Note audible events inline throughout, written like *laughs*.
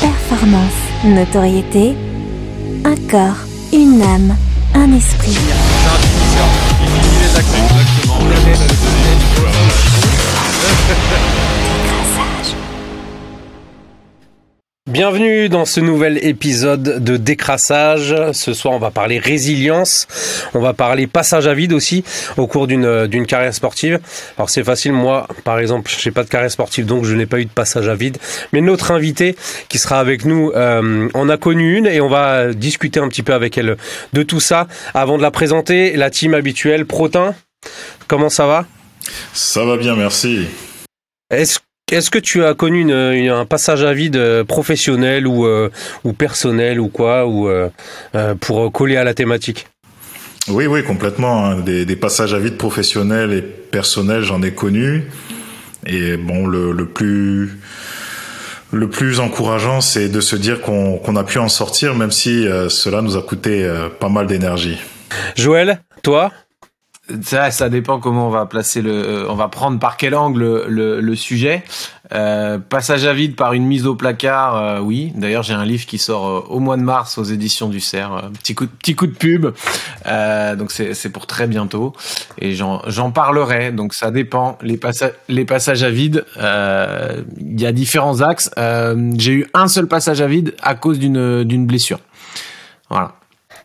performance, notoriété, un corps, une âme, un esprit. Bienvenue dans ce nouvel épisode de Décrassage. Ce soir, on va parler résilience. On va parler passage à vide aussi au cours d'une d'une carrière sportive. Alors c'est facile, moi, par exemple, j'ai pas de carrière sportive, donc je n'ai pas eu de passage à vide. Mais notre invité qui sera avec nous euh, en a connu une et on va discuter un petit peu avec elle de tout ça. Avant de la présenter, la team habituelle, Protin. Comment ça va? Ça va bien, merci. Est-ce est-ce que tu as connu un passage à vide euh, professionnel ou, euh, ou personnel ou quoi, ou euh, pour coller à la thématique? Oui, oui, complètement. Hein. Des, passages à vide professionnels et personnels, j'en ai connu. Et bon, le, plus le plus encourageant, c'est de se dire qu'on a pu en sortir, même si cela nous a coûté pas mal d'énergie. Joël, toi? Ça, ça dépend comment on va placer le, euh, on va prendre par quel angle le, le, sujet. Euh, passage à vide par une mise au placard, euh, oui. D'ailleurs, j'ai un livre qui sort euh, au mois de mars aux éditions du Cerf. petit coup, petit coup de pub. donc c'est pour très bientôt et j'en parlerai. Donc ça dépend. Les passages, les passages à vide, il y a différents axes. j'ai eu un seul passage à vide à cause d'une d'une blessure. Voilà.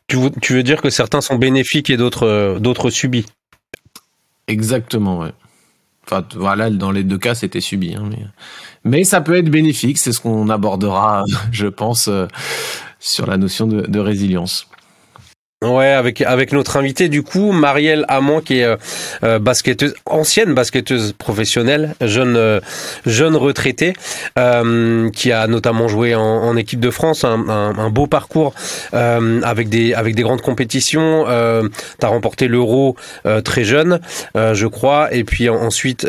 Tu veux, dire que certains sont bénéfiques et d'autres euh, d'autres subis? Exactement, ouais. Enfin, voilà, dans les deux cas, c'était subi. Hein, mais... ça peut être bénéfique, c'est ce qu'on abordera, *laughs* je pense, euh, sur la notion de résilience. Ouais, avec avec notre invité du coup, Marielle Amand, qui est euh, euh, basketteuse, ancienne basketteuse professionnelle, jeune euh, jeune retraitée, qui a notamment joué en, en équipe de France, un, un, beau parcours avec des avec des grandes compétitions. Euh, T'as remporté l'Euro très jeune, je crois, et puis ensuite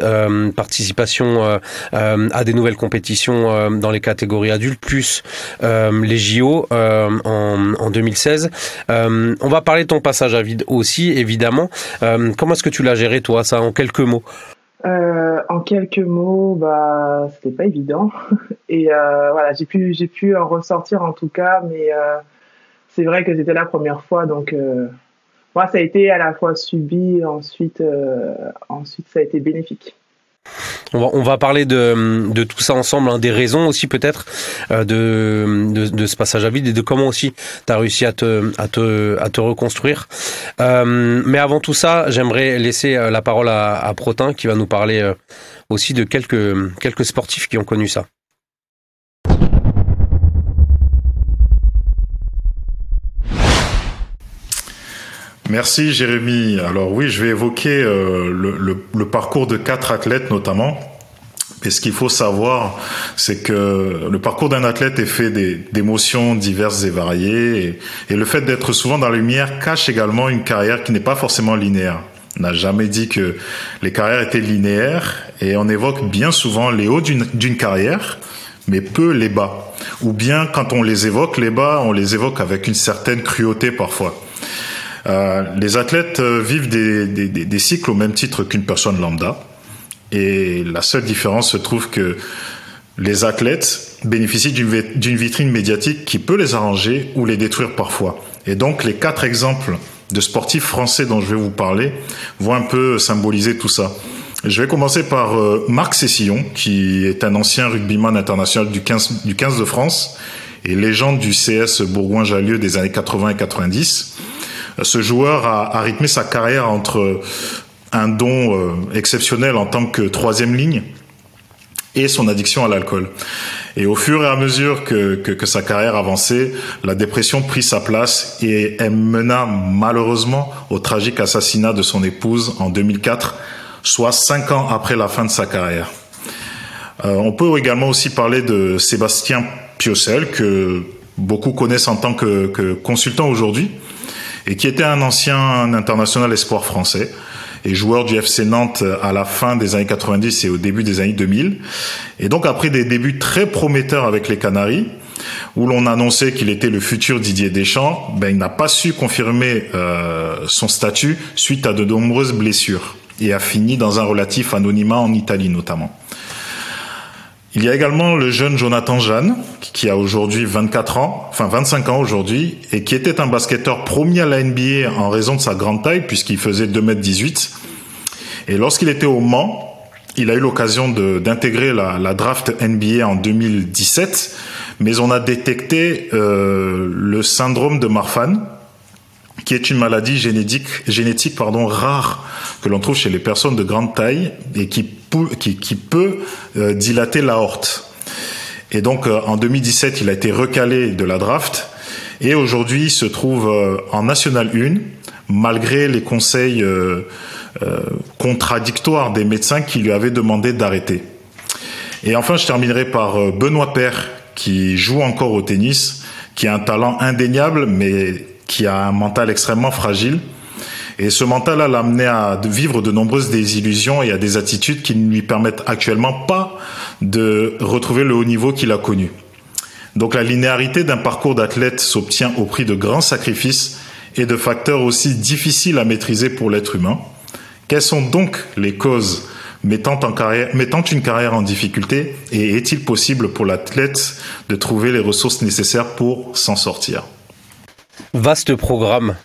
participation à des nouvelles compétitions dans les catégories adultes, plus les JO en, en 2016 on va parler de ton passage à vide aussi, évidemment. Euh, comment est-ce que tu l'as géré, toi, ça, en quelques mots? Euh, En quelques mots, bah, c'était pas évident. *laughs* Et euh, voilà, j'ai pu, j'ai pu en ressortir en tout cas, mais c'est vrai que c'était la première fois, donc moi, ça a été à la fois subi, ensuite, ensuite, ça a été bénéfique. On va, parler de, tout ça ensemble, hein, des raisons aussi peut-être euh, de, ce passage à vide et de comment aussi tu as réussi à te, à te, reconstruire. Euh, mais avant tout ça, j'aimerais laisser euh, la parole à, Protin qui va nous parler aussi de quelques, quelques sportifs qui ont connu ça. Merci Jérémy. Alors oui, je vais évoquer euh, le, parcours de quatre athlètes notamment. Et ce qu'il faut savoir, c'est que le parcours d'un athlète est fait d'émotions diverses et variées. Et, le fait d'être souvent dans la lumière cache également une carrière qui n'est pas forcément linéaire. On n'a jamais dit que les carrières étaient linéaires. Et on évoque bien souvent les hauts d'une carrière, mais peu les bas. Ou bien quand on les évoque, les bas, on les évoque avec une certaine cruauté parfois. Euh, les athlètes euh, vivent des, cycles au même titre qu'une personne lambda. Et la seule différence se trouve que les athlètes bénéficient d'une vitrine médiatique qui peut les arranger ou les détruire parfois. Et donc les quatre exemples de sportifs français dont je vais vous parler vont un peu symboliser tout ça. Je vais commencer par euh, Marc Cessillon, qui est un ancien rugbyman international du 15, du 15 de France et légende du CS Bourgoin-Jallieu des années 80 et 90 ce joueur a, rythmé sa carrière entre un don euh, exceptionnel en tant que troisième ligne et son addiction à l'alcool. Et au fur et à mesure que, que, sa carrière avançait, la dépression prit sa place et elle mena malheureusement au tragique assassinat de son épouse en 2004, soit cinq ans après la fin de sa carrière. Euh, on peut également aussi parler de Sébastien Piocel, que beaucoup connaissent en tant que, que consultant aujourd'hui, et qui était un ancien international espoir français et joueur du FC Nantes à la fin des années 90 et au début des années 2000. Et donc après des débuts très prometteurs avec les Canaries, où l'on annonçait qu'il était le futur Didier Deschamps, ben, il n'a pas su confirmer euh, son statut suite à de nombreuses blessures et a fini dans un relatif anonymat en Italie notamment. Il y a également le jeune Jonathan Jeanne, qui a aujourd'hui 24 ans, enfin 25 ans aujourd'hui, et qui était un basketteur promis à la NBA en raison de sa grande taille, puisqu'il faisait 2m18. Et lorsqu'il était au Mans, il a eu l'occasion d'intégrer la, draft NBA en 2017, mais on a détecté euh, le syndrome de Marfan, qui est une maladie génétique, génétique pardon, rare que l'on trouve chez les personnes de grande taille et qui, qui, peut euh, dilater l'aorte. Et donc euh, en 2017, il a été recalé de la draft et aujourd'hui il se trouve euh, en National 1 malgré les conseils euh, contradictoires des médecins qui lui avaient demandé d'arrêter. Et enfin, je terminerai par Benoît Père qui joue encore au tennis, qui a un talent indéniable mais qui a un mental extrêmement fragile. Et ce mental l'a amené à vivre de nombreuses désillusions et à des attitudes qui ne lui permettent actuellement pas de retrouver le haut niveau qu'il a connu. Donc la linéarité d'un parcours d'athlète s'obtient au prix de grands sacrifices et de facteurs aussi difficiles à maîtriser pour l'être humain. Quelles sont donc les causes mettant, mettant une carrière en difficulté et est-il possible pour l'athlète de trouver les ressources nécessaires pour s'en sortir? Vaste programme.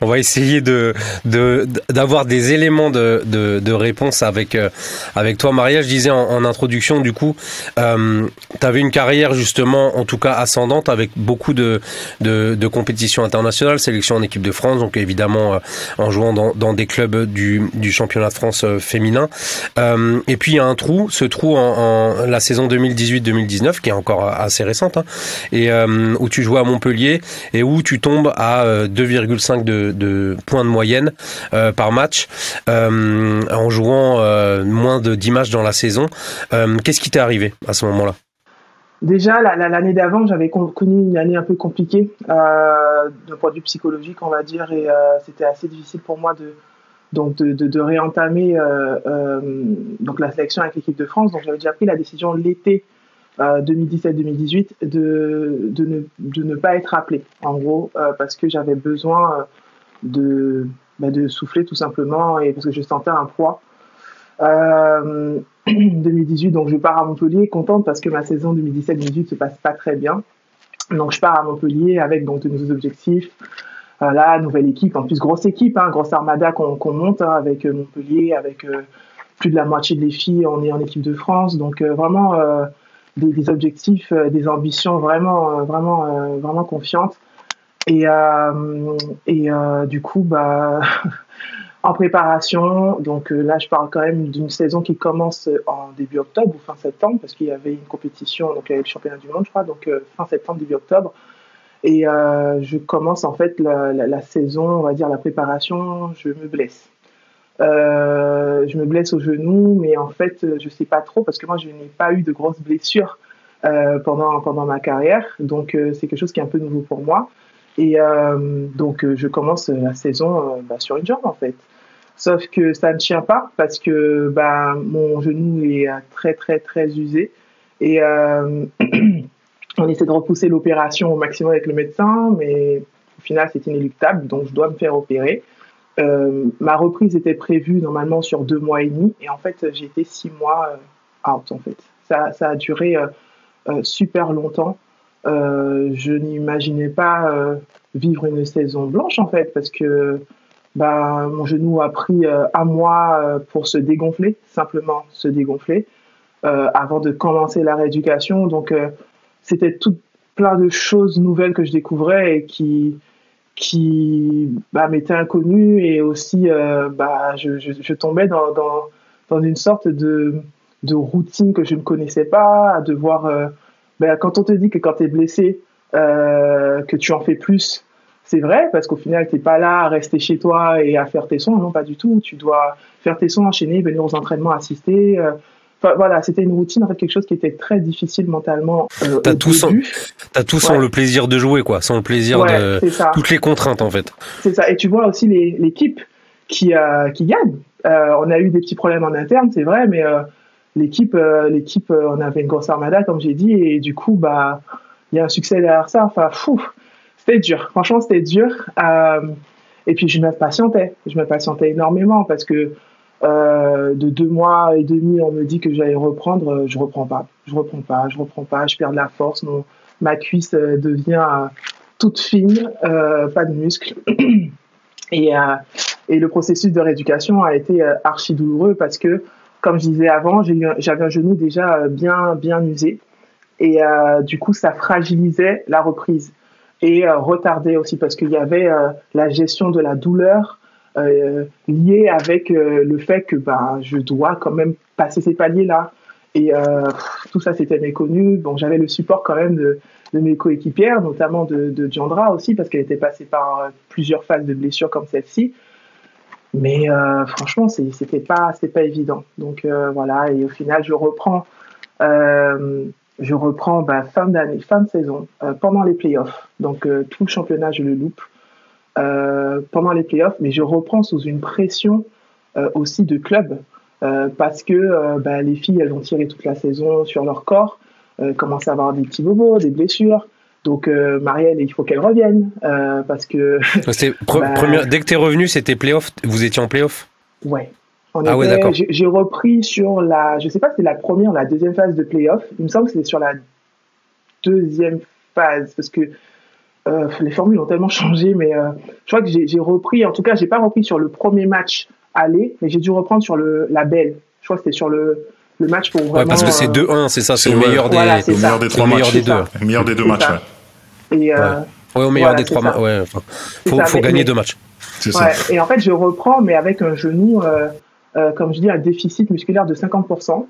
On va essayer de d'avoir des éléments de, de, réponse avec euh, avec toi, Maria. Je disais en, introduction, du coup, euh, tu avais une carrière justement, en tout cas ascendante, avec beaucoup de, de, compétitions internationales, sélection en équipe de France, donc évidemment euh, en jouant dans, dans des clubs du, du championnat de France euh, féminin. Et puis il y a un trou, ce trou en, en la saison 2018-2019, qui est encore assez récente, hein, et où tu jouais à Montpellier et où tu tombes à 2,5 de de, points de moyenne euh, par match euh, en jouant euh, moins de 10 matchs dans la saison. Qu'est-ce qui t'est arrivé à ce moment-là? Déjà, l'année d'avant, j'avais connu une année un peu compliquée d'un point de vue psychologique, on va dire, et c'était assez difficile pour moi de, donc de, réentamer donc la sélection avec l'équipe de France. Donc j'avais déjà pris la décision l'été 2017-2018 de, de, ne, de ne pas être appelé, en gros, parce que j'avais besoin de, bah, de souffler tout simplement et parce que je sentais un poids. Euh, *clears throat* 2018, donc je pars à Montpellier, contente parce que ma saison 2017-2018 se passe pas très bien. Donc je pars à Montpellier avec donc de nouveaux objectifs. Voilà, nouvelle équipe, en plus grosse équipe, hein, grosse armada qu'on monte hein, avec euh, Montpellier, avec euh, plus de la moitié des filles, on est en équipe de France, donc euh, vraiment des, des, objectifs, des ambitions vraiment, vraiment, vraiment confiantes. Et, euh, euh, du coup, bah, *laughs* en préparation, donc euh, là, je parle quand même d'une saison qui commence en début octobre ou fin septembre, parce qu'il y avait une compétition, donc il y avait le championnat du monde, je crois, donc fin septembre, début octobre. Et je commence en fait la, saison, on va dire la préparation, je me blesse. Je me blesse au genou, mais en fait, je sais pas trop parce que moi, je n'ai pas eu de grosses blessures pendant ma carrière, donc c'est quelque chose qui est un peu nouveau pour moi. Et euh, donc, euh, je commence la saison euh, bah, sur une jambe, en fait. Sauf que ça ne tient pas parce que bah, mon genou est très, très, très usé. Et *clears throat* on essaie de repousser l'opération au maximum avec le médecin, mais au final, c'est inéluctable, donc je dois me faire opérer. Ma reprise était prévue normalement sur deux mois et demi, et en fait, j'ai été six mois out, en fait. Ça, ça a duré super longtemps. Euh, je n'imaginais pas euh, vivre une saison blanche en fait parce que bah, mon genou a pris euh, un mois pour se dégonfler, simplement se dégonfler, avant de commencer la rééducation. Donc c'était tout plein de choses nouvelles que je découvrais et qui qui bah, m'étaient inconnues et aussi bah, je, je, je tombais dans, dans, dans, une sorte de, de routine que je ne connaissais pas, à devoir ben, quand on te dit que quand tu es blessé, euh, que tu en fais plus, c'est vrai, parce qu'au final, tu n'es pas là à rester chez toi et à faire tes sons, non, pas du tout. Tu dois faire tes sons, enchaîner, venir aux entraînements, assister. Euh. Enfin, voilà, c'était une routine, en fait, quelque chose qui était très difficile mentalement. Euh, t'as tout, sans, as tout sans le plaisir de jouer, quoi, sans le plaisir de toutes les contraintes, en fait. C'est ça. Et tu vois aussi l'équipe qui, euh, qui gagne. Euh, on a eu des petits problèmes en interne, c'est vrai, mais l'équipe, euh, l'équipe, euh, on avait une grosse armada, comme j'ai dit, et du coup, bah, il y a un succès derrière ça. Enfin, fou, c'était dur. Franchement, c'était dur. Euh, et puis, je me patientais. Je me patientais énormément parce que de deux mois et demi, on me dit que j'allais reprendre, je reprends pas, je reprends pas, je reprends pas, je perds de la force, ma cuisse devient toute fine, pas de muscles. *clears throat* et, et le processus de rééducation a été archi douloureux parce que, comme je disais avant, j'avais un genou déjà bien, bien usé. Et du coup, ça fragilisait la reprise et euh, retardé aussi parce qu'il y avait euh, la gestion de la douleur euh, liée avec le fait que ben, je dois quand même passer ces paliers-là. Et tout ça, c'était méconnu. Bon, j'avais le support quand même de, de mes coéquipières, notamment de, de Diandra aussi, parce qu'elle était passée par plusieurs phases de blessures comme celle-ci. Mais franchement, c'était pas, pas évident. Donc voilà, et au final, je reprends je reprends bah, fin d'année, fin de saison, euh, pendant les playoffs. Donc euh, tout le championnat, je le loupe euh, pendant les playoffs, mais je reprends sous une pression aussi de club parce que bah, les filles, elles ont tiré toute la saison sur leur corps, commencent à avoir des petits bobos, des blessures. Donc Marielle, il faut qu'elle revienne parce que. *laughs* Bah, dès que tu es revenu, c'était playoff. Vous étiez en playoff? Ouais, ah j'ai repris sur la, je sais pas si c'est la première ou la deuxième phase de playoff. Il me semble que c'était sur la deuxième phase parce que euh, les formules ont tellement changé, mais euh, je crois que j'ai repris, en tout cas, j'ai pas repris sur le premier match aller, mais j'ai dû reprendre sur le, la belle. Je crois que c'était sur le, le match pour vraiment. Ouais, parce que c'est 2-1, c'est ça, c'est le meilleur des, le meilleur des trois matchs. Des deux. Le meilleur des deux matchs, ouais. Et, euh, ouais. au meilleur des trois matchs, ouais. Faut, faut gagner deux matchs. Ça. Et en fait, je reprends, mais avec un genou. Euh, comme je dis, un déficit musculaire de 50%.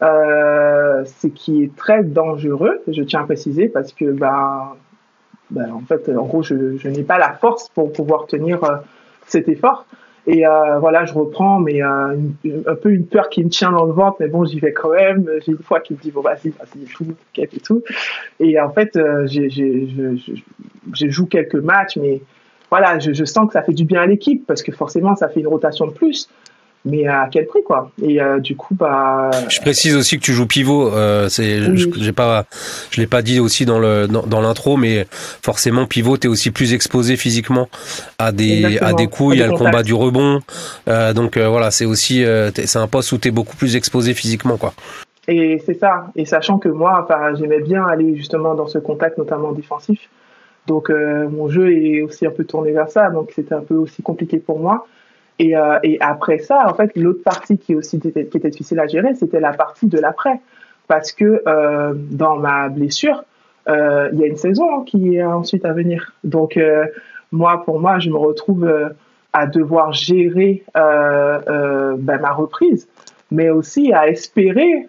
Euh, ce qui est très dangereux, je tiens à préciser, parce que ben, ben en fait, en gros, je, je n'ai pas la force pour pouvoir tenir euh, cet effort. Et euh, voilà, je reprends, mais euh, un peu une peur qui me tient dans le ventre, mais bon, j'y vais quand même. J'ai une fois qui me dit, bon, vas-y, vas-y, tout, et tout. Et en fait, j'ai, je, je, je, joue quelques matchs, mais voilà, je, je, sens que ça fait du bien à l'équipe, parce que forcément, ça fait une rotation de plus mais à quel prix quoi? Et euh, du coup bah je précise aussi que tu joues pivot euh, c'est j'ai pas je l'ai pas dit aussi dans le dans, l'intro mais forcément pivot tu es aussi plus exposé physiquement à des à des coups il y a le combat du rebond. Euh, donc euh, voilà c'est aussi c'est un poste où tu es beaucoup plus exposé physiquement quoi. Et c'est ça. Et sachant que moi enfin j'aimais bien aller justement dans ce contact notamment défensif. Donc mon jeu est aussi un peu tourné vers ça. Donc c'était un peu aussi compliqué pour moi et, euh, et, après ça, en fait, l'autre partie qui aussi qui était difficile à gérer, c'était la partie de l'après, parce que euh, dans ma blessure, euh, il y a une saison qui est ensuite à venir. Donc euh, moi, pour moi, je me retrouve euh, à devoir gérer ben, ma reprise, mais aussi à espérer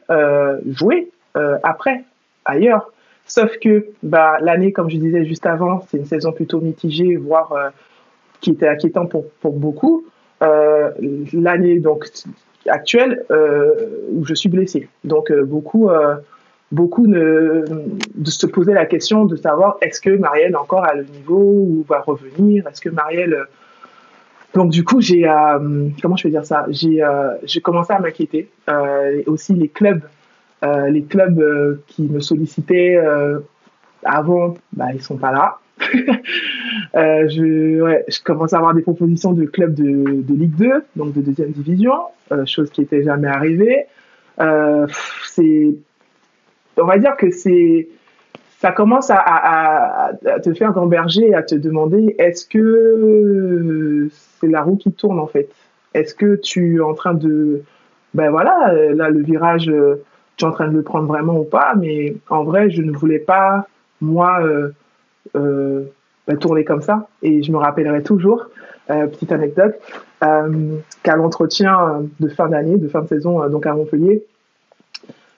jouer après ailleurs. Sauf que bah, l'année, comme je disais juste avant, c'est une saison plutôt mitigée, voire qui était inquiétant pour, pour beaucoup. Euh, l'année donc actuelle euh, où je suis blessé. Donc euh, beaucoup beaucoup de se poser la question de savoir est-ce que Marielle encore à le niveau ou va revenir? Est-ce que Marielle donc du coup j'ai comment je vais dire ça? J'ai j'ai commencé à m'inquiéter. aussi les clubs les clubs qui me sollicitaient avant, bah, ils sont pas là. *laughs* Euh, je, ouais, je commence à avoir des propositions de clubs de, de Ligue 2, donc de deuxième division, euh, chose qui n'était jamais arrivée. Euh, c'est, on va dire que c'est, ça commence à, à, à, te faire gamberger, à te demander est-ce que c'est la roue qui tourne en fait? Est-ce que tu es en train de, ben voilà, là le virage, tu es en train de le prendre vraiment ou pas? Mais en vrai, je ne voulais pas moi euh, tourner comme ça. Et je me rappellerai toujours, euh, petite anecdote, euh, qu'à l'entretien de fin d'année, de fin de saison, donc à Montpellier,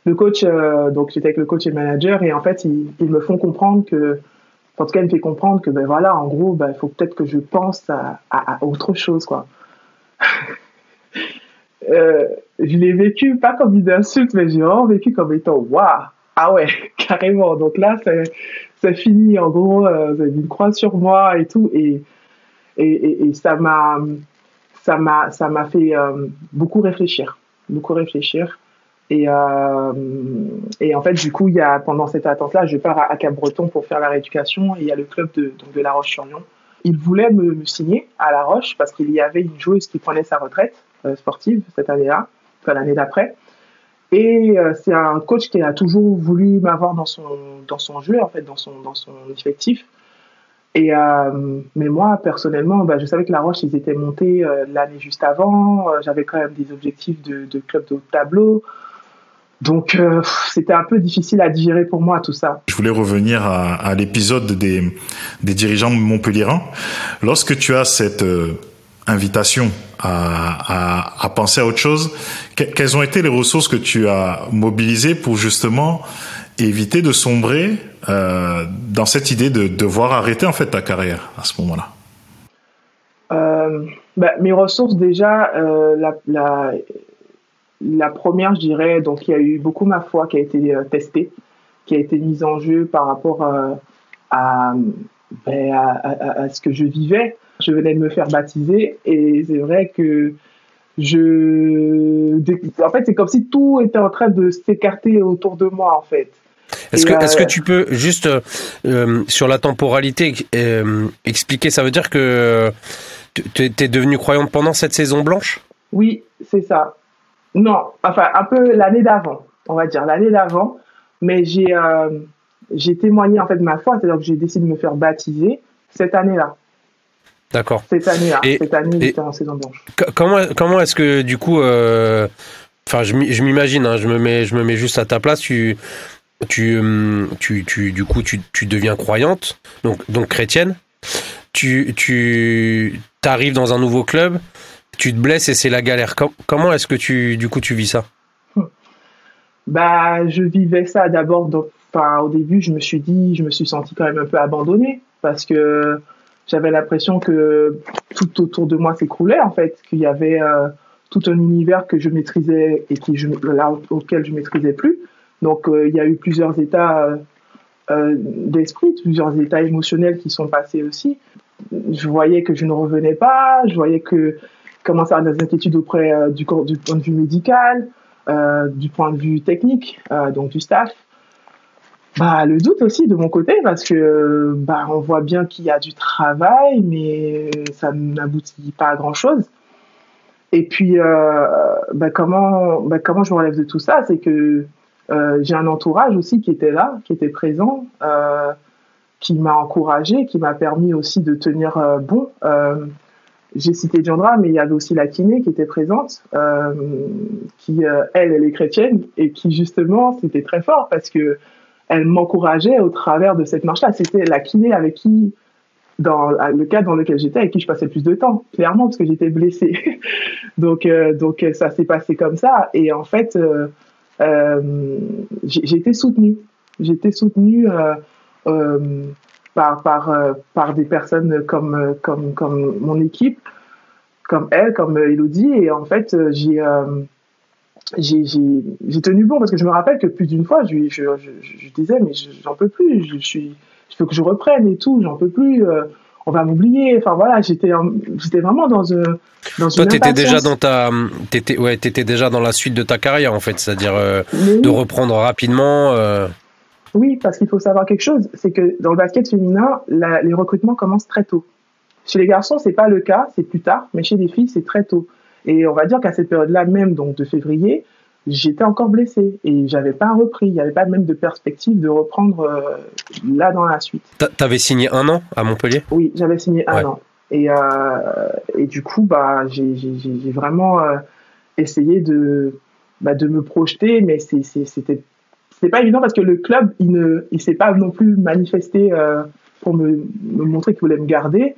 le coach, donc j'étais avec le coach et le manager, et en fait, ils, me font comprendre que, en tout cas, il me fait comprendre que, ben voilà, en gros, ben, il faut peut-être que je pense à, autre chose, quoi. *laughs* je l'ai vécu pas comme une insulte, mais j'ai vraiment vécu comme étant waouh, ah ouais, *laughs* carrément. Donc là, ça finit en gros, euh, vous avez une croix sur moi et tout, et, ça m'a ça m'a ça m'a fait euh, beaucoup réfléchir, beaucoup réfléchir. Et, euh, et en fait, du coup, il y a, pendant cette attente-là, je pars à, Cap-Breton pour faire la rééducation et il y a le club de La Roche-sur-Yon. Il voulait me, me, signer à La Roche parce qu'il y avait une joueuse qui prenait sa retraite sportive cette année-là, enfin l'année d'après. Et c'est un coach qui a toujours voulu m'avoir dans son, dans son jeu, en fait, dans son, dans son effectif. Et, mais moi, personnellement, bah, je savais que La Roche, ils étaient montés l'année juste avant. J'avais quand même des objectifs de, de club de haut tableau. Donc euh, c'était un peu difficile à digérer pour moi tout ça. Je voulais revenir à, à l'épisode des, des dirigeants montpelliérains. Lorsque tu as cette euh, invitation à, penser à autre chose, quelles ont été les ressources que tu as mobilisées pour justement éviter de sombrer euh, dans cette idée de devoir arrêter en fait ta carrière à ce moment-là? Euh, bah, Mes ressources déjà, euh, la, première, je dirais, donc il y a eu beaucoup ma foi qui a été testée, qui a été mise en jeu par rapport ben, à, à, ce que je vivais. Je venais de me faire baptiser et c'est vrai que je, en fait, c'est comme si tout était en train de s'écarter autour de moi, en fait. Est-ce que, est-ce que tu peux juste euh, sur la temporalité euh, expliquer Ça veut dire que tu es devenu croyante pendant cette saison blanche? Oui, c'est ça. Non, enfin un peu l'année d'avant, on va dire l'année d'avant, mais j'ai euh, j'ai témoigné en fait de ma foi, c'est-à-dire que j'ai décidé de me faire baptiser cette année-là. D'accord. Cette année-là, cette année en saison blanche. Comment comment est-ce que du coup, euh, enfin je m'imagine, hein, je me mets je me mets juste à ta place, tu tu hum, tu, tu du coup tu, tu deviens croyante, donc donc chrétienne. Tu tu arrives dans un nouveau club tu te blesses et c'est la galère. Comment est-ce que tu, du coup, tu vis ça? Bah, je vivais ça d'abord. Enfin, au début, je me suis dit, je me suis senti quand même un peu abandonnée parce que j'avais l'impression que tout autour de moi s'écroulait en fait, qu'il y avait euh, tout un univers que je maîtrisais et qui je, là, auquel je maîtrisais plus. Donc, euh, il y a eu plusieurs états euh, d'esprit, plusieurs états émotionnels qui sont passés aussi. Je voyais que je ne revenais pas, je voyais que commencer à avoir des inquiétudes auprès du, point de vue médical, du point de vue technique, donc du staff. Bah, le doute aussi de mon côté parce que bah, on voit bien qu'il y a du travail, mais ça n'aboutit pas à grand chose. Et puis, euh, bah, comment, bah, comment je me relève de tout ça C'est que euh, j'ai un entourage aussi qui était là, qui était présent, euh, qui m'a encouragé, qui m'a permis aussi de tenir bon j'ai cité Diandra, mais il y avait aussi la kiné qui était présente, euh, qui, euh, elle, elle est chrétienne, et qui, justement, c'était très fort parce que elle m'encourageait au travers de cette marche-là. C'était la kiné avec qui, dans le cadre dans lequel j'étais, avec qui je passais plus de temps, clairement, parce que j'étais blessée. *laughs* donc, euh, donc, ça s'est passé comme ça. Et en fait, euh, euh, soutenue. J'ai été soutenue par, par, euh, par des personnes comme, euh, comme, comme mon équipe, comme elle, comme Elodie. Et en fait, euh, j'ai j'ai tenu bon parce que je me rappelle que plus d'une fois, je, je, je, disais, mais j'en peux plus, je, suis, je veux que je reprenne et tout, j'en peux plus. on va m'oublier. Enfin voilà, j'étais vraiment dans un dans Toi, t'étais déjà dans ta t'étais ouais, déjà dans la suite de ta carrière en fait, c'est-à-dire de reprendre rapidement. Oui, parce qu'il faut savoir quelque chose, c'est que dans le basket féminin, la, les recrutements commencent très tôt. Chez les garçons, c'est pas le cas, c'est plus tard, mais chez les filles, c'est très tôt. Et on va dire qu'à cette période-là même, donc de février, j'étais encore blessée et j'avais pas repris. Il n'y avait pas même de perspective de reprendre euh, là dans la suite. T'avais signé un an à Montpellier? Oui, j'avais signé un an. Et, euh, et du coup, bah, j'ai vraiment euh, essayé de, bah, de me projeter, mais c'était pas évident parce que le club, il ne, il s'est pas non plus manifesté pour me, me montrer qu'il voulait me garder,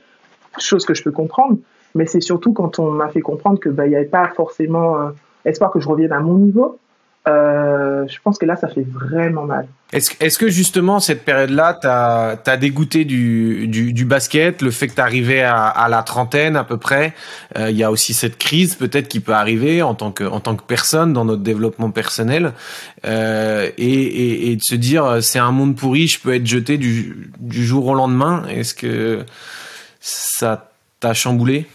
chose que je peux comprendre. Mais c'est surtout quand on m'a fait comprendre que bah, il n'y avait pas forcément euh, espoir que je revienne à mon niveau. Euh, je pense que là, ça fait vraiment mal. Est-ce est que justement, cette période-là, t'as as dégoûté du, du, basket, le fait que t'arrivais à, à la trentaine à peu près euh, Il y a aussi cette crise peut-être qui peut arriver en tant que, en tant que personne dans notre développement personnel et, et, et, de se dire c'est un monde pourri, je peux être jeté du, du jour au lendemain. Est-ce que ça t'a chamboulé?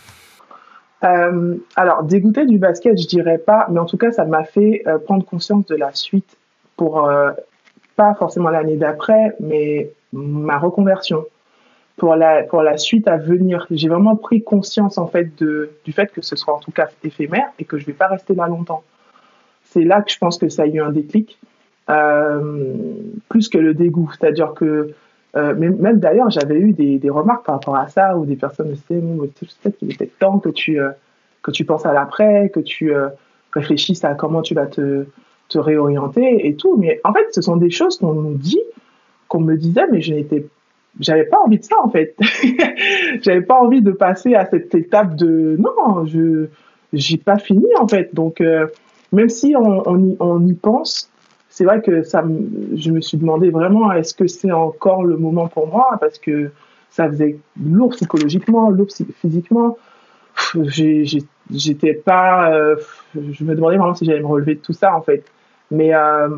Euh, alors, dégoûté du basket, je dirais pas, mais en tout cas, ça m'a fait euh, prendre conscience de la suite pour euh, pas forcément l'année d'après, mais ma reconversion. pour la, pour la suite à venir. J'ai vraiment pris conscience en fait de, du fait que ce soit en tout cas éphémère et que je vais pas rester là longtemps. C'est là que je pense que ça a eu un déclic, euh, plus que le dégoût. C'est-à-dire que euh, même d'ailleurs, j'avais eu des, remarques par rapport à ça, où des personnes me disaient peut-être qu'il était temps que tu, euh, que tu penses à l'après, que tu euh, réfléchisses à comment tu vas te, te réorienter et tout. Mais en fait, ce sont des choses qu'on nous dit, qu'on me disait, mais je n'étais j'avais pas envie de ça en fait. *laughs* j'avais pas envie de passer à cette étape de non, je j'ai pas fini en fait. Donc euh, même si on, on, y, pense, c'est vrai que ça, je me suis demandé vraiment est-ce que c'est encore le moment pour moi? Parce que ça faisait lourd psychologiquement, lourd physiquement. J'étais pas, euh, je me demandais vraiment si j'allais me relever de tout ça en fait. Mais euh,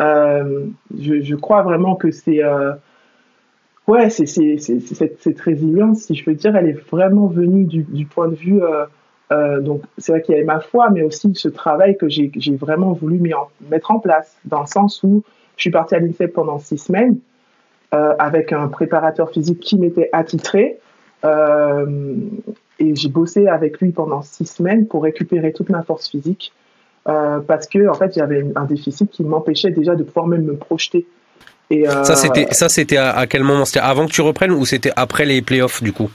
euh je, crois vraiment que c'est ouais, cette, résilience, si je peux dire, elle est vraiment venue du point de vue. Euh, donc, c'est vrai qu'il y avait ma foi, mais aussi ce travail que j'ai vraiment voulu mettre en place, dans le sens où je suis partie à l'INSEP pendant six semaines euh, avec un préparateur physique qui m'était attitré. Euh, et j'ai bossé avec lui pendant six semaines pour récupérer toute ma force physique euh, parce que en fait j'avais un déficit qui m'empêchait déjà de pouvoir même me projeter. Et euh, ça, c'était, c'était à, quel moment? C'était avant que tu reprennes ou c'était après les playoffs du coup?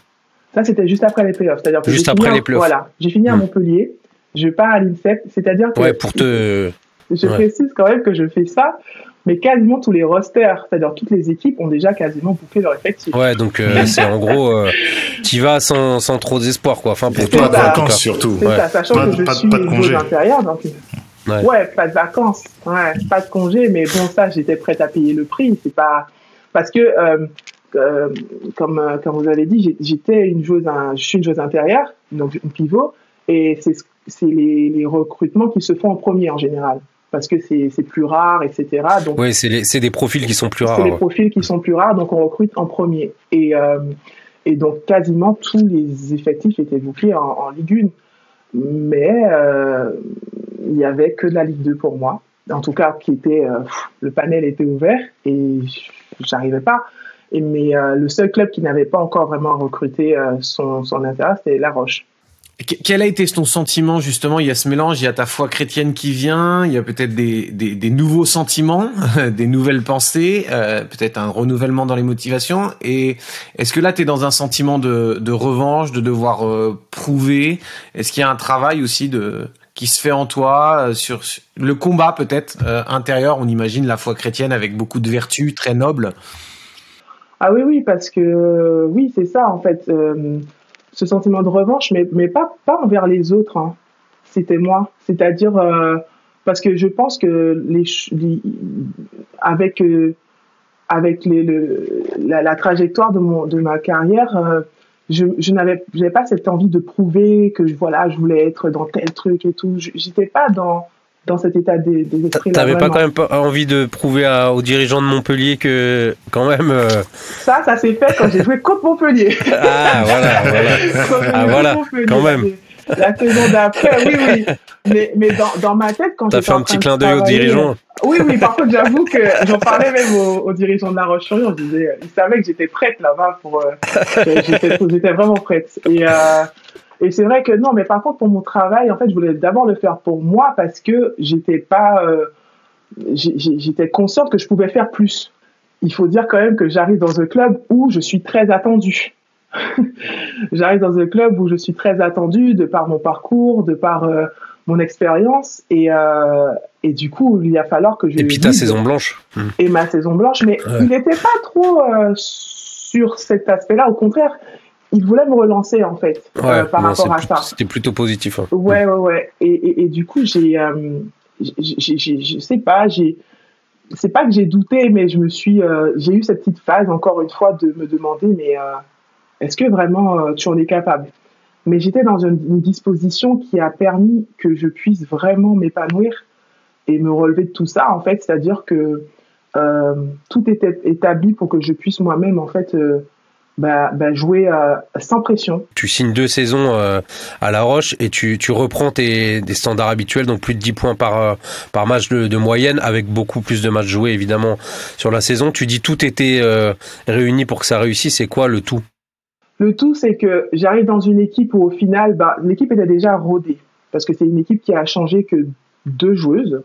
Ça, c'était juste après les playoffs. C'est-à-dire que juste après les playoffs. Voilà, j'ai fini à hmm. Montpellier, je pars à l'INSEP, c'est-à-dire que. Ouais, pour te. Je précise quand même que je fais ça, mais quasiment tous les rosters, c'est-à-dire toutes les équipes ont déjà quasiment bouclé leur effectif. Ouais, donc euh, *laughs* c'est en gros, euh, tu vas sans, sans trop d'espoir, quoi. Enfin, pour toi, pas de vacances surtout. C'est ça, sachant que je suis aux intérieurs, donc Ouais. pas de vacances, ouais, pas de congé, mais bon, ça, j'étais prête à payer le prix. C'est pas parce que, euh, euh, comme, euh, comme vous avez dit, j'étais une joueuse, je suis une joueuse intérieure, donc une pivot, et c'est les, les recrutements qui se font en premier en général parce que c'est plus rare, etc. Donc, oui, c'est des profils qui sont plus rares. C'est des profils qui sont plus rares, donc on recrute en premier. Et, euh, et donc quasiment tous les effectifs étaient bouclés en, en Ligue 1. Mais euh, il n'y avait que de la Ligue 2 pour moi. En tout cas, qui était, euh, le panel était ouvert et j'arrivais pas. Mais euh, le seul club qui n'avait pas encore vraiment recruté euh, son, son intérêt, c'était La Roche. Quel a été ton sentiment justement? Il y a ce mélange, il y a ta foi chrétienne qui vient, il y a peut-être des, nouveaux sentiments, *laughs* des nouvelles pensées, euh, peut-être un renouvellement dans les motivations. Et est-ce que là, tu es dans un sentiment de, revanche, de devoir prouver? Est-ce qu'il y a un travail aussi qui se fait en toi sur le combat peut-être intérieur? On imagine la foi chrétienne avec beaucoup de vertus, très nobles. Ah oui, oui, parce que oui, c'est ça en fait ce sentiment de revanche, mais, mais pas, pas envers les autres. Hein. C'était moi. C'est-à-dire, euh, parce que je pense que les, avec, euh, avec le, la, trajectoire de, mon, de ma carrière, euh, je, je n'avais pas cette envie de prouver que voilà, je voulais être dans tel truc et tout. J'étais pas dans dans cet état d'esprit. T'avais pas quand même pas envie de prouver aux dirigeants de Montpellier que quand même. Euh, ça, ça s'est fait quand j'ai joué *laughs* contre Montpellier. Ah voilà, voilà. ah voilà, quand même. La saison d'après, oui, oui. Mais, mais dans, dans ma tête, quand T'as fait un petit clin d'œil aux dirigeants. Oui, oui, par contre, j'avoue que j'en parlais même aux, dirigeants de La Roche-sur-Yon. Je disais, ils savaient que j'étais prête là-bas pour. Euh, j'étais vraiment prête. Et, euh, et c'est vrai que non, mais par contre, pour mon travail, en fait, je voulais d'abord le faire pour moi parce que j'étais pas, euh, j'étais consciente que je pouvais faire plus. Il faut dire quand même que j'arrive dans un club où je suis très attendue. *laughs* j'arrive dans un club où je suis très attendue de par mon parcours, de par euh, mon expérience et, euh, et du coup il va falloir que je et puis ta saison blanche. Et ma saison blanche. Mais il n'était pas trop euh, sur cet aspect-là. Au contraire il voulait me relancer en fait euh, par rapport à ça. C'était plutôt positif. Hein. Ouais, ouais, ouais. Et, et, et du coup, j'ai, euh, je sais pas, j'ai, c'est pas que j'ai douté, mais je me suis, euh, j'ai eu cette petite phase encore une fois de me demander, mais euh, est-ce que vraiment tu en es capable? Mais j'étais dans une, une, disposition qui a permis que je puisse vraiment m'épanouir et me relever de tout ça en fait, c'est-à-dire que tout était établi pour que je puisse moi-même en fait bah, bah, jouer euh, sans pression. Tu signes deux saisons euh, à La Roche et tu, tu reprends tes des standards habituels, donc plus de 10 points par, euh, par match de, de, moyenne, avec beaucoup plus de matchs joués évidemment sur la saison. Tu dis tout était réuni pour que ça réussisse, c'est quoi le tout? Le tout, c'est que j'arrive dans une équipe où au final, bah, l'équipe était déjà rodée, parce que c'est une équipe qui a changé que deux joueuses.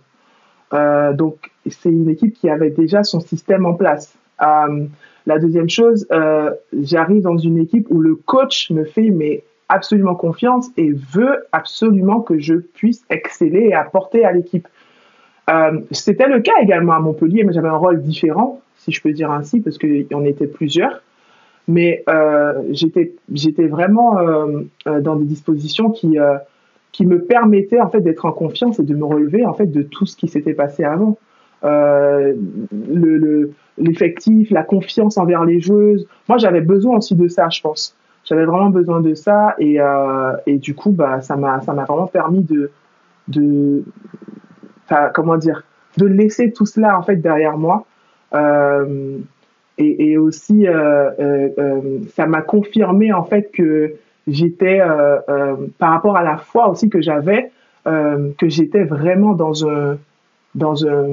donc c'est une équipe qui avait déjà son système en place. La deuxième chose, euh, j'arrive dans une équipe où le coach me fait mais absolument confiance et veut absolument que je puisse exceller et apporter à l'équipe. Euh, C'était le cas également à Montpellier, mais j'avais un rôle différent, si je peux dire ainsi, parce qu'on était plusieurs. Mais euh, j'étais vraiment dans des dispositions qui, me permettaient en fait d'être en confiance et de me relever en fait de tout ce qui s'était passé avant. L'effectif, la confiance envers les joueuses. Moi, j'avais besoin aussi de ça, je pense. J'avais vraiment besoin de ça et, euh, et du coup, bah, ça m'a ça m'a vraiment permis de de comment dire de laisser tout cela en fait derrière moi. Euh, et, et, aussi, euh, ça m'a confirmé en fait que j'étais, par rapport à la foi aussi que j'avais, que j'étais vraiment dans un, dans un,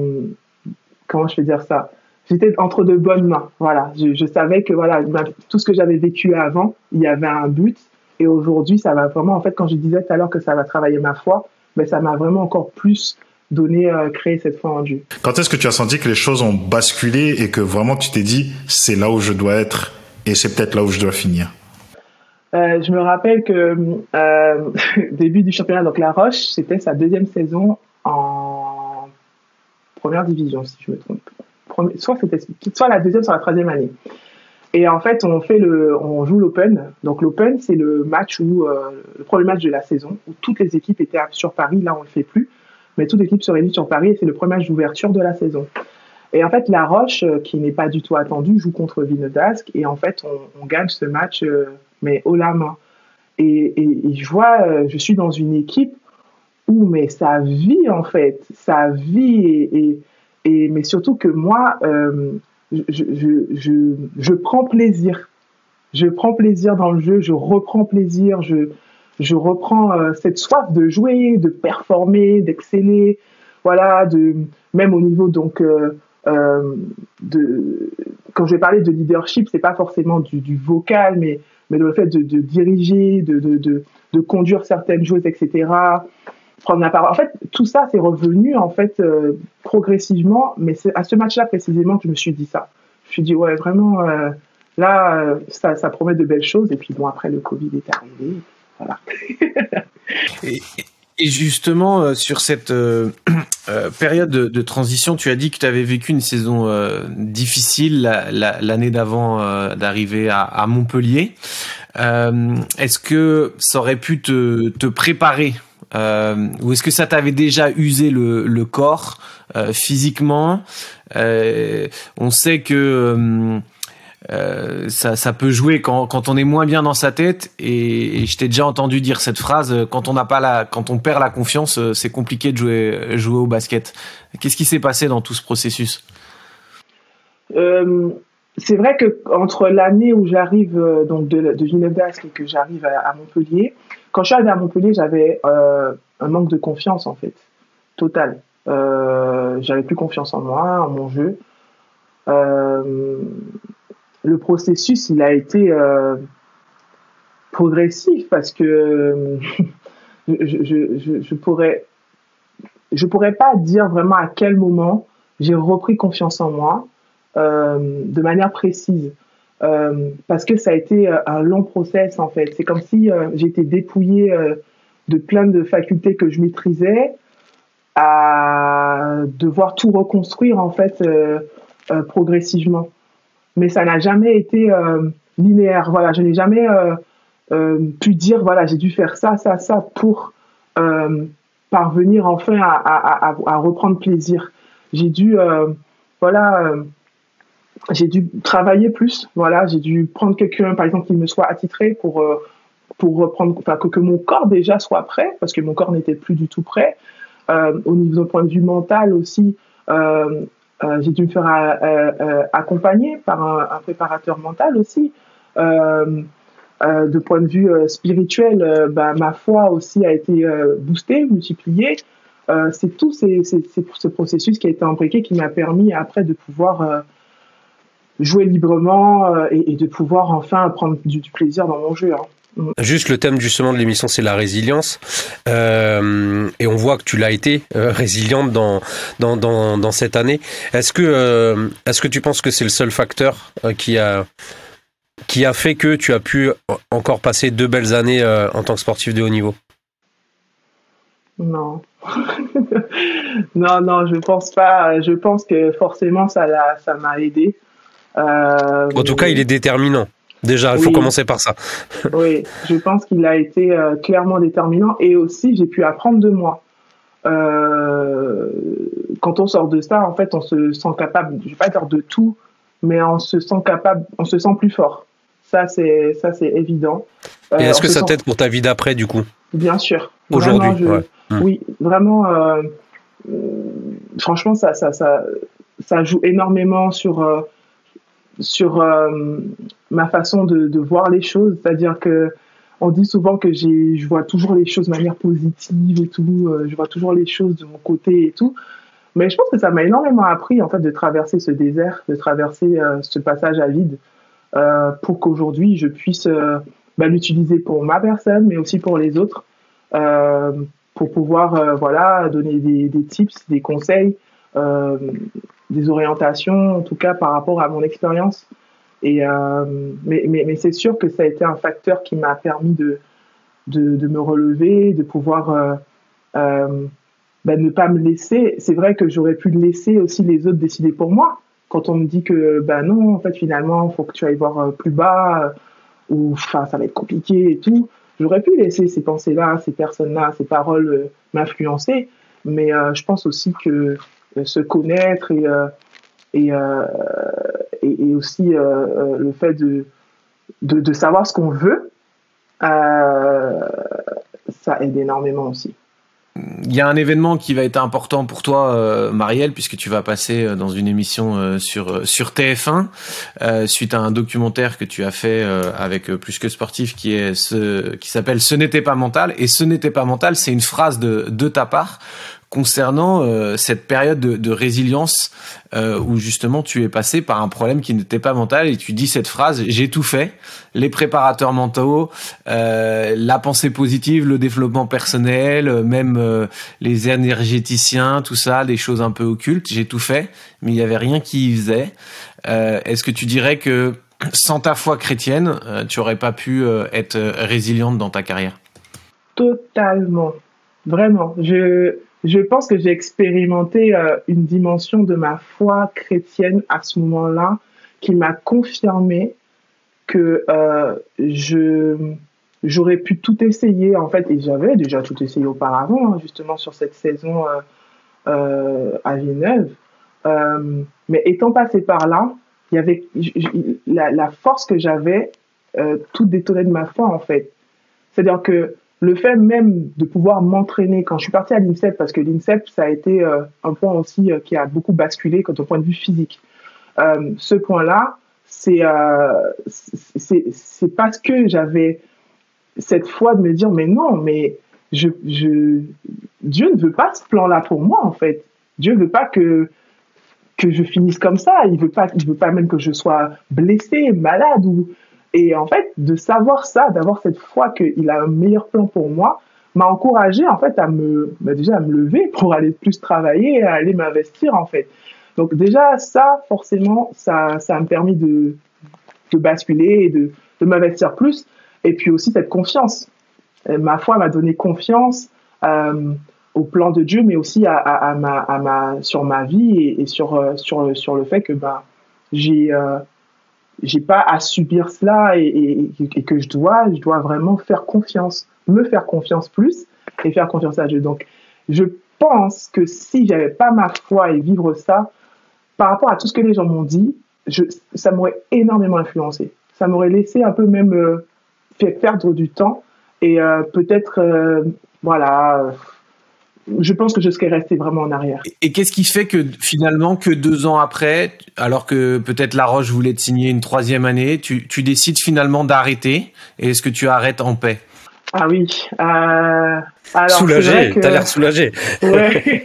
comment je vais dire ça, j'étais entre de bonnes mains. Voilà, je, savais que voilà, tout ce que j'avais vécu avant, il y avait un but. Et aujourd'hui, ça va vraiment, en fait, quand je disais tout à l'heure que ça va travailler ma foi, mais ça m'a vraiment encore plus donné, euh, créé cette foi en Dieu. Quand est-ce que tu as senti que les choses ont basculé et que vraiment tu t'es dit, c'est là où je dois être et c'est peut-être là où je dois finir? Euh, je me rappelle que euh, *laughs* début du championnat, donc La Roche, c'était sa deuxième saison en première division, si je me trompe soit la deuxième, soit la troisième année. Et en fait, on fait le, on joue l'Open. Donc l'Open, c'est le match où euh, le premier match de la saison où toutes les équipes étaient sur Paris. Là, on le fait plus, mais toute l'équipe se réunit sur Paris et c'est le premier match d'ouverture de la saison. Et en fait, La Roche, euh, qui n'est pas du tout attendue, joue contre Vinodasque et en fait, on, gagne ce match, euh, mais haut la main. Et, et, je vois, je suis dans une équipe où mais ça vit en fait, ça vit et, mais surtout que moi, euh, je, je, je, je, prends plaisir. Je prends plaisir dans le jeu, je reprends plaisir, je, je reprends euh, cette soif de jouer, de performer, d'exceller. Voilà, de, même au niveau donc euh, euh de quand je vais parler de leadership, c'est pas forcément du, du, vocal, mais mais le fait de, de diriger, de, de, de, conduire certaines choses, etc prendre la parole. En fait, tout ça, c'est revenu en fait euh, progressivement, mais c'est à ce match-là précisément que je me suis dit ça. Je me suis dit, ouais, vraiment, euh, là, euh, ça, promet de belles choses. Et puis bon, après, le Covid est arrivé. *laughs* Et, justement, sur cette *clears throat* période de, transition, tu as dit que tu avais vécu une saison difficile l'année d'avant d'arriver à, Montpellier. Est-ce que ça aurait pu te préparer euh, ou est-ce que ça t'avait déjà usé le, le corps euh, physiquement? Euh, On sait que euh, ça, ça, peut jouer quand, quand, on est moins bien dans sa tête. Et, et je t'ai déjà entendu dire cette phrase quand on n'a pas la, quand on perd la confiance, c'est compliqué de jouer, jouer au basket. Qu'est-ce qui s'est passé dans tout ce processus? C'est vrai que entre l'année où j'arrive donc de, de Genève et que j'arrive à, Montpellier, quand je suis arrivé à Montpellier, j'avais euh, un manque de confiance en fait, total. Euh, j'avais plus confiance en moi, en mon jeu. Euh, le processus, il a été progressif parce que *laughs* je, je, je, je, pourrais, je pourrais pas dire vraiment à quel moment j'ai repris confiance en moi de manière précise. Euh, parce que ça a été euh, un long process en fait. C'est comme si euh, j'étais dépouillée de plein de facultés que je maîtrisais à devoir tout reconstruire en fait progressivement. Mais ça n'a jamais été linéaire. Voilà, je n'ai jamais pu dire voilà j'ai dû faire ça, ça, ça pour parvenir enfin à, à, reprendre plaisir. J'ai dû voilà j'ai dû travailler plus. Voilà, j'ai dû prendre quelqu'un, par exemple, qui me soit attitré pour euh, pour reprendre, enfin, que, que, mon corps déjà soit prêt, parce que mon corps n'était plus du tout prêt. Euh, au niveau d'un point de vue mental aussi, euh, j'ai dû me faire accompagner par un, un, préparateur mental aussi. de point de vue spirituel, bah, ma foi aussi a été boostée, multipliée. c'est tout ces, ce processus qui a été imbriqué qui m'a permis après de pouvoir jouer librement et, de pouvoir enfin prendre du, plaisir dans mon jeu. Hein. Juste le thème justement de l'émission, c'est la résilience. Euh, et on voit que tu l'as été euh, *laughs* résiliente dans, dans, dans, dans, cette année. Est-ce que, euh, est-ce que tu penses que c'est le seul facteur qui, a, qui a fait que tu as pu encore passer deux belles années en tant que sportif de haut niveau? Non. *laughs* non, non, je pense pas. Je pense que forcément, ça, ça m'a aidé. En tout cas, il est déterminant. Déjà, il faut commencer par ça. *laughs* oui, je pense qu'il a été euh, clairement déterminant et aussi j'ai pu apprendre de moi. Euh, quand on sort de ça, en fait, on se sent capable, je vais pas dire de tout, mais on se sent capable, on se sent plus fort. Ça, c'est ça, c'est évident. Euh, et est-ce que ça t'aide pour ta vie d'après, du coup? Bien sûr. Aujourd'hui. Hmm. Oui, vraiment. franchement, ça, ça, ça, ça joue énormément sur sur euh, ma façon de, voir les choses. C'est-à-dire que on dit souvent que je vois toujours les choses de manière positive et tout. Euh, je vois toujours les choses de mon côté et tout. Mais je pense que ça m'a énormément appris en fait de traverser ce désert, de traverser euh, ce passage à vide, pour qu'aujourd'hui je puisse bah, l'utiliser pour ma personne, mais aussi pour les autres, pour pouvoir voilà donner des, tips, des conseils, des orientations, en tout cas par rapport à mon expérience. Et euh, mais, c'est sûr que ça a été un facteur qui m'a permis de, de, me relever, de pouvoir euh, euh, ben, ne pas me laisser. C'est vrai que j'aurais pu laisser aussi les autres décider pour moi. Quand on me dit que ben non, en fait finalement, faut que tu ailles voir plus bas ou enfin ça va être compliqué et tout. J'aurais pu laisser ces pensées-là, ces personnes-là, ces paroles m'influencer. Mais je pense aussi que se connaître et, euh, euh, et, et, aussi euh, le fait de, de, savoir ce qu'on veut, ça aide énormément aussi. Il y a un événement qui va être important pour toi, euh, Marielle, puisque tu vas passer dans une émission euh, sur sur TF1 euh, suite à un documentaire que tu as fait avec plus que sportif, qui ce s'appelle "Ce n'était pas mental". Et "Ce n'était pas mental", c'est une phrase de de ta part concernant euh, cette période de, résilience euh, où justement tu es passé par un problème qui n'était pas mental et tu dis cette phrase j'ai tout fait. Les préparateurs mentaux euh, la pensée positive le développement personnel même les énergéticiens tout ça des choses un peu occultes j'ai tout fait mais il y avait rien qui y faisait. Est-ce que tu dirais que sans ta foi chrétienne tu aurais pas pu être résiliente dans ta carrière? Totalement. Vraiment. Je je pense que j'ai expérimenté euh, une dimension de ma foi chrétienne à ce moment-là qui m'a confirmé que euh, je j'aurais pu tout essayer en fait. Et j'avais déjà tout essayé auparavant hein, justement sur cette saison euh, à Villeneuve. Mais étant passé par là il y avait la, force que j'avais tout détonnait de ma foi en fait. C'est-à-dire que le fait même de pouvoir m'entraîner quand je suis partie à l'INSEP, parce que l'INSEP, ça a été euh, un point aussi euh, qui a beaucoup basculé quant au point de vue physique. Euh, ce point-là, c'est parce que j'avais cette foi de me dire mais non, mais Dieu ne veut pas ce plan-là pour moi en fait. Dieu veut pas que que je finisse comme ça. Il veut pas, veut pas même que je sois blessé, malade ou et en fait, de savoir ça, d'avoir cette foi qu'il a un meilleur plan pour moi, m'a encouragé en fait à me déjà à me lever pour aller plus travailler, à aller m'investir en fait. Donc déjà ça forcément ça ça m'a permis de de basculer et de de m'investir plus et puis aussi cette confiance. ma foi m'a donné confiance euh, au plan de Dieu mais aussi à, à, à, ma à ma sur ma vie et, sur euh, sur sur le fait que bah j'ai euh, j'ai pas à subir cela et, que je dois, je dois vraiment faire confiance, me faire confiance plus et faire confiance à Dieu. Donc, je pense que si j'avais pas ma foi et vivre ça, par rapport à tout ce que les gens m'ont dit, je, ça m'aurait énormément influencé. Ça m'aurait laissé un peu même euh, fait perdre du temps et euh, peut-être, euh, voilà, je pense que je serais resté vraiment en arrière. Et qu'est-ce qui fait que finalement, que deux ans après, alors que peut-être La Roche voulait te signer une troisième année, tu, tu décides finalement d'arrêter Et est-ce que tu arrêtes en paix? Ah oui. Euh, alors, soulagé, que... t'as l'air soulagé. Ouais. *laughs*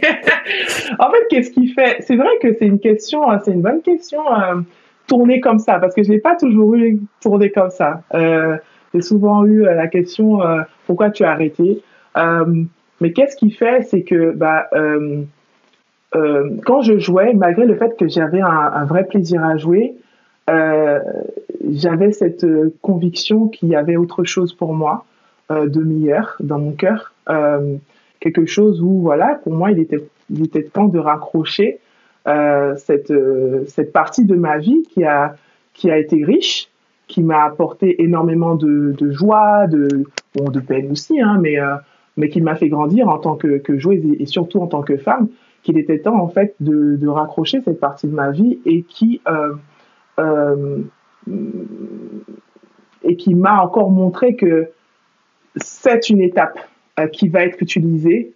*laughs* en fait, qu'est-ce qui fait C'est vrai que c'est une question, euh, c'est une bonne question. Euh, tourner comme ça, parce que je n'ai pas toujours eu tourné comme ça. Euh, j'ai souvent eu euh, la question euh, pourquoi tu as arrêté? Euh, mais qu'est-ce qui fait, c'est que bah, euh, euh, quand je jouais, malgré le fait que j'avais un, un, vrai plaisir à jouer, euh, j'avais cette conviction qu'il y avait autre chose pour moi de meilleur dans mon cœur. quelque chose où, voilà, pour moi, il était, il était temps de raccrocher cette, cette partie de ma vie qui a, qui a été riche, qui m'a apporté énormément de, de, joie, de, bon, de peine aussi, hein, mais mais qui m'a fait grandir en tant que, joueuse et surtout en tant que femme, qu'il était temps en fait de, raccrocher cette partie de ma vie et qui euh, euh, qui m'a encore montré que c'est une étape euh, qui va être utilisée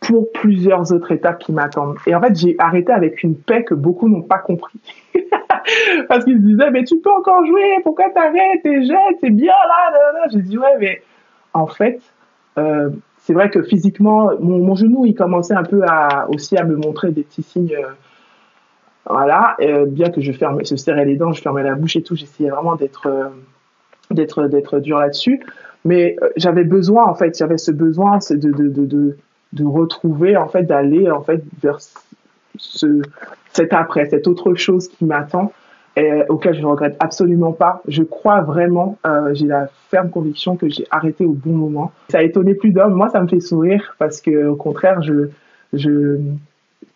pour plusieurs autres étapes qui m'attendent. Et en fait, j'ai arrêté avec une paix que beaucoup n'ont pas compris. *laughs* Parce qu'ils se disaient, mais tu peux encore jouer, pourquoi t'arrêtes, t'es jeune, t'es bien là, J'ai dit, ouais, mais en fait, euh, c'est vrai que physiquement, mon, genou, il commençait un peu à, aussi à me montrer des petits signes. Euh, voilà, euh, bien que je ferme, je serrais les dents, je fermais la bouche et tout, j'essayais vraiment d'être, dur là-dessus. Mais j'avais besoin, en fait, j'avais ce besoin de, retrouver, en fait, d'aller, en fait, vers ce, cet après, cette autre chose qui m'attend et auquel je ne regrette absolument pas. Je crois vraiment, euh, j'ai la ferme conviction que j'ai arrêté au bon moment. Ça a étonné plus d'hommes. Moi, ça me fait sourire parce que, au contraire, je, je,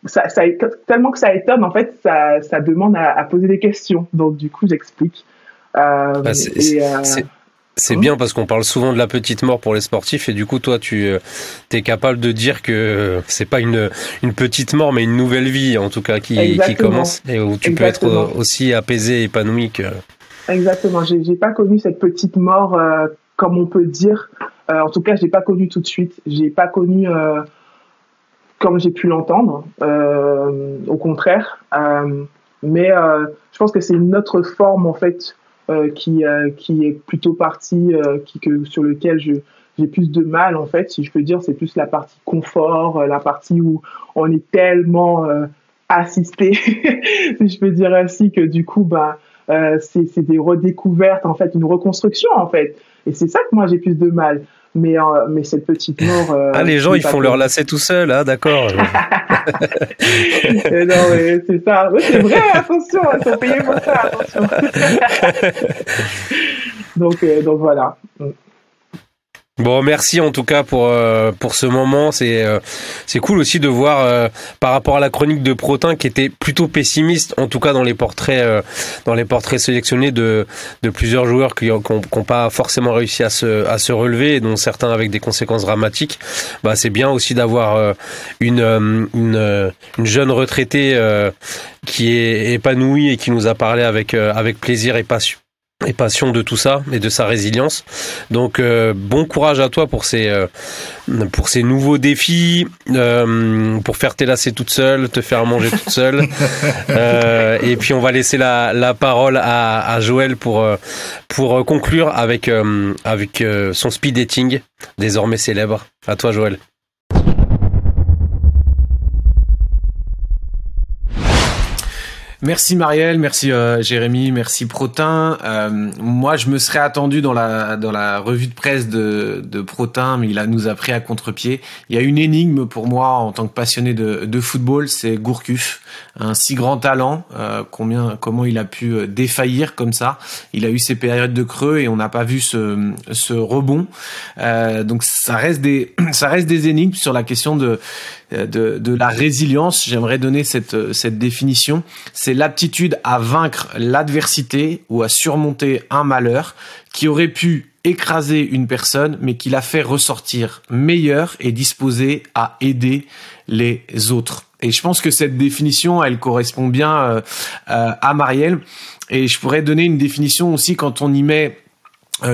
ça, ça, tellement que ça étonne, en fait, ça, ça demande à, à poser des questions. Donc, du coup, j'explique. Euh, bah, euh, c'est bien parce qu'on parle souvent de la petite mort pour les sportifs et du coup toi tu euh, es capable de dire que c'est pas une, une petite mort mais une nouvelle vie en tout cas qui, qui commence et où tu Exactement. peux être aussi apaisé, épanoui que... Exactement, j'ai, pas connu cette petite mort euh, comme on peut dire. Euh, en tout cas, je l'ai pas connu tout de suite. J'ai pas connu euh, comme j'ai pu l'entendre. Euh, au contraire, mais je pense que c'est une autre forme en fait euh, qui, euh, qui est plutôt partie euh, qui, que, sur lequel je, j'ai plus de mal en fait, si je peux dire, c'est plus la partie confort, la partie où on est tellement assisté, *laughs* si je peux dire ainsi, que du coup, bah, euh, c'est, c'est des redécouvertes, en fait, une reconstruction en fait. Et c'est ça que moi j'ai plus de mal. Mais, euh, mais cette petite mort. Euh, ah, les gens, ils font leur lacet tout seuls, hein, d'accord. *laughs* non, mais c'est ça. C'est vrai, attention, ils sont payés pour ça, attention. *laughs* donc, euh, donc voilà. Bon, merci en tout cas pour euh, pour ce moment. C'est euh, c'est cool aussi de voir euh, par rapport à la chronique de Protin qui était plutôt pessimiste, en tout cas dans les portraits euh, dans les portraits sélectionnés de de plusieurs joueurs qui n'ont pas forcément réussi à se à se relever, et dont certains avec des conséquences dramatiques. Bah c'est bien aussi d'avoir euh, une une une jeune retraitée qui est épanouie et qui nous a parlé avec avec plaisir et passion et passion de tout ça et de sa résilience. Donc euh, bon courage à toi pour ces euh, pour ces nouveaux défis, euh, pour faire tes lacets toute seule, te faire manger toute seule. *laughs* Euh, et puis on va laisser la, la parole à, à Joël pour pour conclure avec avec son speed dating désormais célèbre. À toi Joël. Merci Marielle, merci euh, Jérémy, merci Protin. Euh, moi, je me serais attendu dans la dans la revue de presse de, de Protin, mais il a nous a pris à contre-pied. Il y a une énigme pour moi en tant que passionné de, de football, c'est Gourcuff, un si grand talent. Euh, combien, comment il a pu euh, défaillir comme ça Il a eu ses périodes de creux et on n'a pas vu ce ce rebond. Euh, donc ça reste des *clears throat* ça reste des énigmes sur la question de de, de la résilience. J'aimerais donner cette, cette définition. C'est l'aptitude à vaincre l'adversité ou à surmonter un malheur qui aurait pu écraser une personne, mais qui l'a fait ressortir meilleur et disposé à aider les autres. Et je pense que cette définition, elle correspond bien euh, euh, à Marielle. Et je pourrais donner une définition aussi quand on y met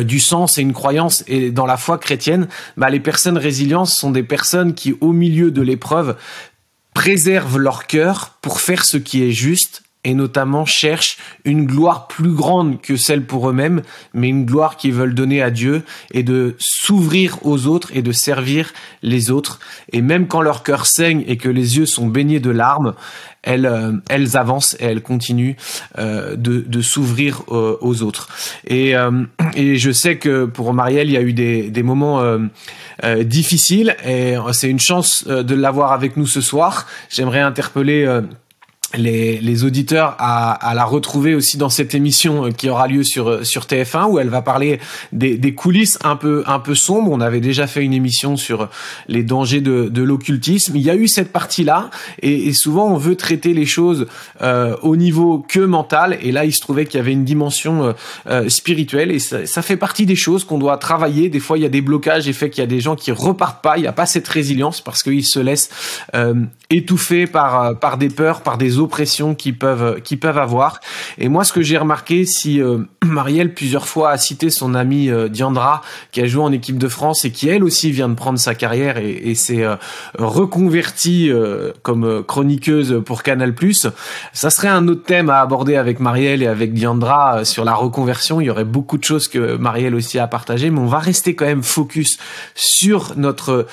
du sens et une croyance et dans la foi chrétienne, bah, les personnes résilientes sont des personnes qui, au milieu de l'épreuve, préservent leur cœur pour faire ce qui est juste et notamment cherchent une gloire plus grande que celle pour eux-mêmes, mais une gloire qu'ils veulent donner à Dieu et de s'ouvrir aux autres et de servir les autres. Et même quand leur cœur saigne et que les yeux sont baignés de larmes, elles, euh, elles avancent et elles continuent euh, de, de s'ouvrir euh, aux autres. Et, et je sais que pour Marielle, il y a eu des, des moments difficiles et c'est une chance de l'avoir avec nous ce soir. J'aimerais interpeller les, les, auditeurs à, à, la retrouver aussi dans cette émission euh, qui aura lieu sur euh, sur TF1 où elle va parler des, des, coulisses un peu un peu sombres. On avait déjà fait une émission sur les dangers de, de l'occultisme. Il y a eu cette partie là et, et, souvent on veut traiter les choses euh, au niveau que mental et là il se trouvait qu'il y avait une dimension euh, euh spirituelle et ça, ça, fait partie des choses qu'on doit travailler. Des fois il y a des blocages et fait qu'il y a des gens qui repartent pas. Il n'y a pas cette résilience parce qu'ils se laissent étouffés par par des peurs, par des oppressions qu'ils peuvent, qu'ils peuvent avoir. Et moi, ce que j'ai remarqué, si euh, *clears throat* Marielle plusieurs fois a cité son amie euh, Diandra, qui a joué en équipe de France et qui elle aussi vient de prendre sa carrière et, s'est euh, reconvertie euh, comme chroniqueuse pour Canal+. Ça serait un autre thème à aborder avec Marielle et avec Diandra sur la reconversion. Il y aurait beaucoup de choses que Marielle aussi a partagé, mais on va rester quand même focus sur notre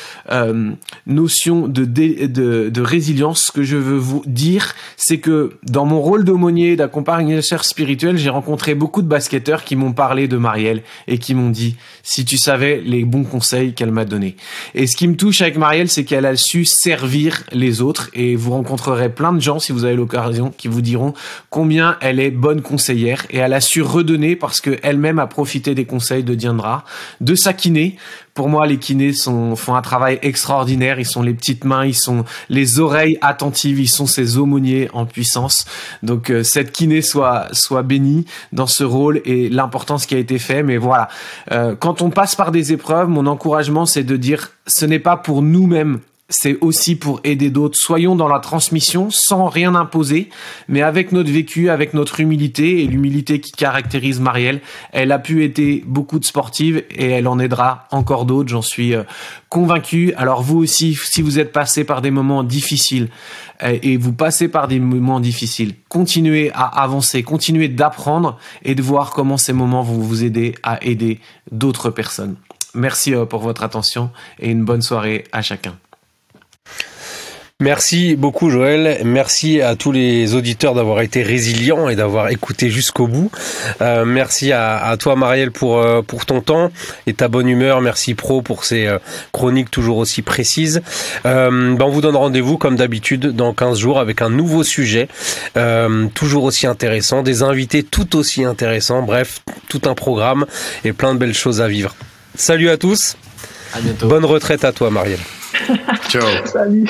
notion de, de, de résilience. Ce que je veux vous dire, c'est que dans mon rôle d'aumônier, d'accompagnateur spirituel, j'ai rencontré beaucoup de basketteurs qui m'ont parlé de Marielle et qui m'ont dit si tu savais les bons conseils qu'elle m'a donnés. Et ce qui me touche avec Marielle, c'est qu'elle a su servir les autres et vous rencontrerez plein de gens si vous avez l'occasion qui vous diront combien elle est bonne conseillère et elle a su redonner parce qu'elle-même a profité des conseils de Diandra, de sa kiné pour moi, les kinés sont, font un travail extraordinaire. Ils sont les petites mains, ils sont les oreilles attentives, ils sont ces aumôniers en puissance. Donc, euh, cette kiné soit, soit bénie dans ce rôle et l'importance qui a été fait. Mais voilà, euh, quand on passe par des épreuves, mon encouragement, c'est de dire, ce n'est pas pour nous-mêmes c'est aussi pour aider d'autres. Soyons dans la transmission sans rien imposer, mais avec notre vécu, avec notre humilité et l'humilité qui caractérise Marielle. Elle a pu aider beaucoup de sportives et elle en aidera encore d'autres, j'en suis euh, convaincu. Alors vous aussi, si vous êtes passé par des moments difficiles euh, et vous passez par des moments difficiles, continuez à avancer, continuez d'apprendre et de voir comment ces moments vont vous aider à aider d'autres personnes. Merci euh, pour votre attention et une bonne soirée à chacun. Merci beaucoup Joël, merci à tous les auditeurs d'avoir été résilients et d'avoir écouté jusqu'au bout. Euh, merci à, à, toi Marielle pour, euh, pour ton temps et ta bonne humeur. Merci Pro pour ces euh, chroniques toujours aussi précises. Ben on vous donne rendez-vous comme d'habitude dans 15 jours avec un nouveau sujet, toujours aussi intéressant, des invités tout aussi intéressants, bref, tout un programme et plein de belles choses à vivre. Salut à tous. À bientôt. Bonne retraite à toi Marielle. Ciao. Salut.